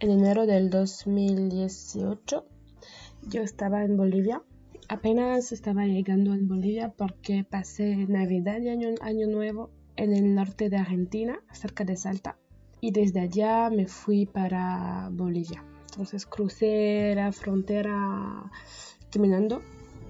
En enero del 2018 yo estaba en Bolivia. Apenas estaba llegando en Bolivia porque pasé Navidad y Año, Año Nuevo en el norte de Argentina, cerca de Salta. Y desde allá me fui para Bolivia. Entonces crucé la frontera caminando.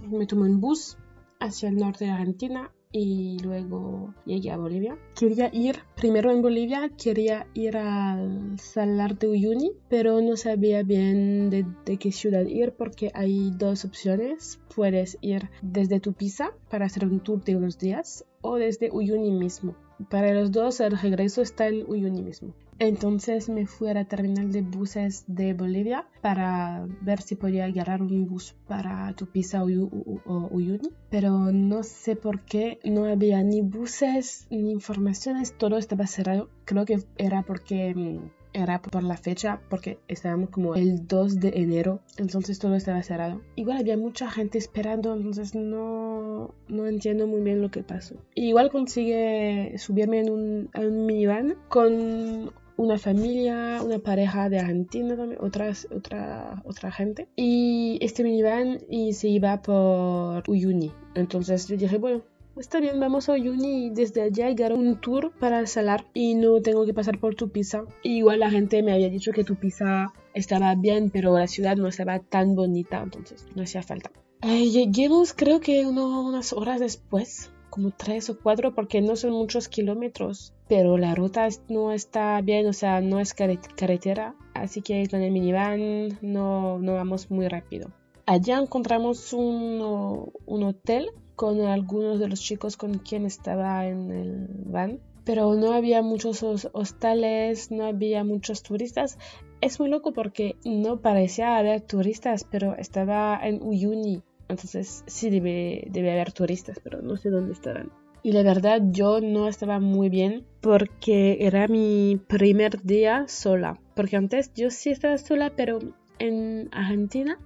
Me tomé un bus hacia el norte de Argentina y luego llegué a Bolivia. Quería ir, primero en Bolivia, quería ir al Salar de Uyuni, pero no sabía bien de, de, qué ciudad ir porque hay dos opciones. Puedes ir desde Tupiza para hacer un tour de unos días o desde Uyuni mismo. Para los dos el regreso está en Uyuni mismo. Entonces me fui a la terminal de buses de Bolivia para ver si podía agarrar un bus para Tupiza o Uyuni. Pero no sé por qué no había ni buses ni informaciones, todo estaba cerrado. Creo que era porque mm, era por la fecha porque estábamos como el 2 de enero, entonces todo estaba cerrado. Igual había mucha gente esperando, entonces no, no entiendo muy bien lo que pasó. Igual consigue subirme en un, minivan con una familia, una pareja de Argentina también, otras, otra, otra gente. Y este minivan y se iba por Uyuni. Entonces yo dije, bueno, está bien, vamos a Uyuni y desde allá hay un tour para el salar y no tengo que pasar por tu pizza. igual la gente me había dicho que tu pizza estaba bien, pero la ciudad no estaba tan bonita, entonces no hacía falta. Eh, lleguemos creo que unas horas después como tres o cuatro porque no son muchos kilómetros, pero la ruta no está bien, o sea, no es carretera, así que con el minivan no, no vamos muy rápido. Allá encontramos un hotel con algunos de los chicos con quien estaba en el van, pero no había muchos hostales, no había muchos turistas. Es muy loco porque no parecía haber turistas, pero estaba en Uyuni, entonces sí debe, debe haber turistas, pero no sé dónde estarán. Y la verdad yo no estaba muy bien porque era mi primer día sola. Porque antes yo sí estaba sola, pero en Argentina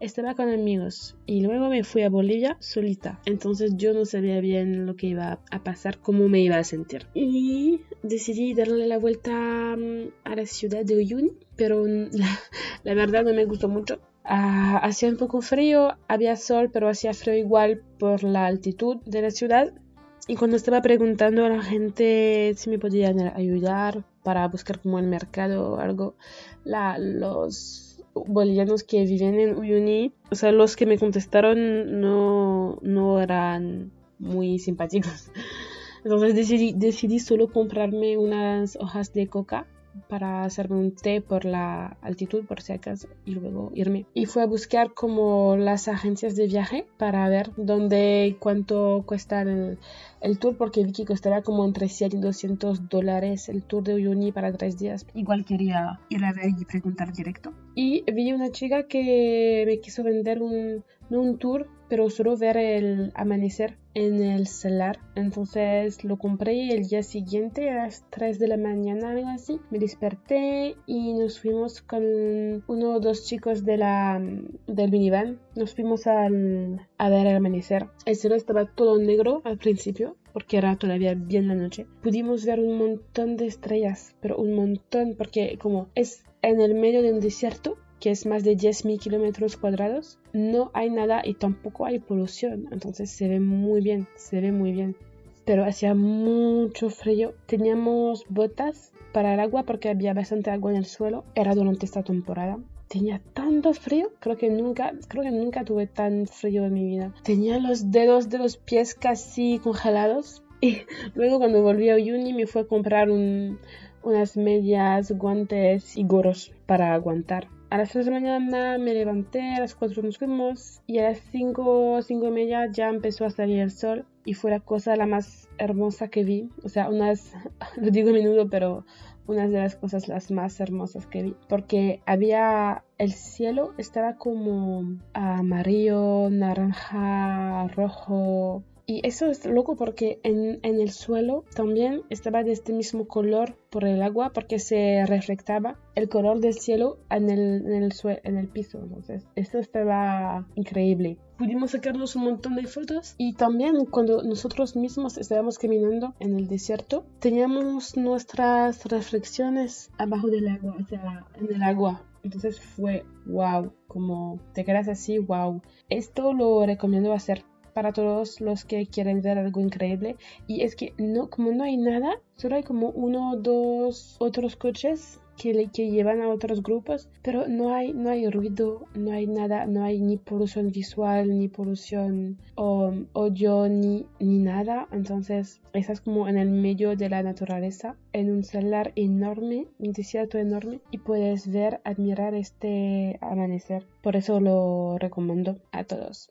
estaba con amigos y luego me fui a Bolivia solita. Entonces yo no sabía bien lo que iba a pasar, cómo me iba a sentir. Y decidí darle la vuelta mm, a la ciudad de Uyuni, pero la, la verdad no me gustó mucho Ah, hacía un poco frío, había sol, pero hacía frío igual por la altitud de la ciudad. Y cuando estaba preguntando a la gente si me podían ayudar para buscar como el mercado o algo, la, los bolivianos que viven en Uyuni, o sea, los que me contestaron no, no eran muy simpáticos. Entonces decidí, decidí solo comprarme unas hojas de coca para hacerme un té por la altitud por si acaso y luego irme. Y fue a buscar como las agencias de viaje para ver dónde cuánto cuesta el, el tour porque vi que costaba como entre 100 y 200 dólares el tour de Uyuni para tres días. Igual quería ir a ver y preguntar directo. Y vi una chica que me quiso vender un, no un tour, pero solo ver el amanecer en el celular. Entonces lo compré el día siguiente a las 3 de la mañana, algo así. Me desperté y nos fuimos con uno o dos chicos de la, del minivan. Nos fuimos al, a ver el amanecer. El cielo estaba todo negro al principio porque era todavía bien la noche. Pudimos ver un montón de estrellas, pero un montón porque como es en el medio de un desierto, que es más de 10.000 kilómetros cuadrados, no hay nada y tampoco hay polución. Entonces se ve muy bien, se ve muy bien. Pero hacía mucho frío. Teníamos botas para el agua porque había bastante agua en el suelo. Era durante esta temporada. Tenía tanto frío, creo que nunca, creo que nunca tuve tan frío en mi vida. Tenía los dedos de los pies casi congelados. Y luego cuando volví a Uni me fue a comprar unas medias, guantes y gorros para aguantar. A las 3 de la mañana me levanté, a las 4 nos fuimos y a las 5, 5 y media ya empezó a salir el sol y fue la cosa la más hermosa que vi. O sea, unas, lo digo a menudo, pero unas de las cosas las más hermosas que vi. Porque había, el cielo estaba como amarillo, naranja, rojo Y eso es loco porque en, en, el suelo también estaba de este mismo color por el agua porque se reflectaba el color del cielo en el, en el, en el piso. Entonces, esto estaba increíble. Pudimos sacarnos un montón de fotos y también cuando nosotros mismos estábamos caminando en el desierto, teníamos nuestras reflexiones abajo del agua, o sea, en el agua. Entonces fue wow, como te quedas así, wow. Esto lo recomiendo hacer para todos los que quieren ver algo increíble y es que no como no hay nada solo hay como uno o dos otros coches que, llevan a otros grupos, pero no hay, no hay ruido, no hay nada, no hay ni polución visual, ni polución o odio, ni, ni nada. Entonces, estás como en el medio de la naturaleza, en un celular enorme, un desierto enorme, y puedes ver, admirar este amanecer. Por eso lo recomiendo a todos.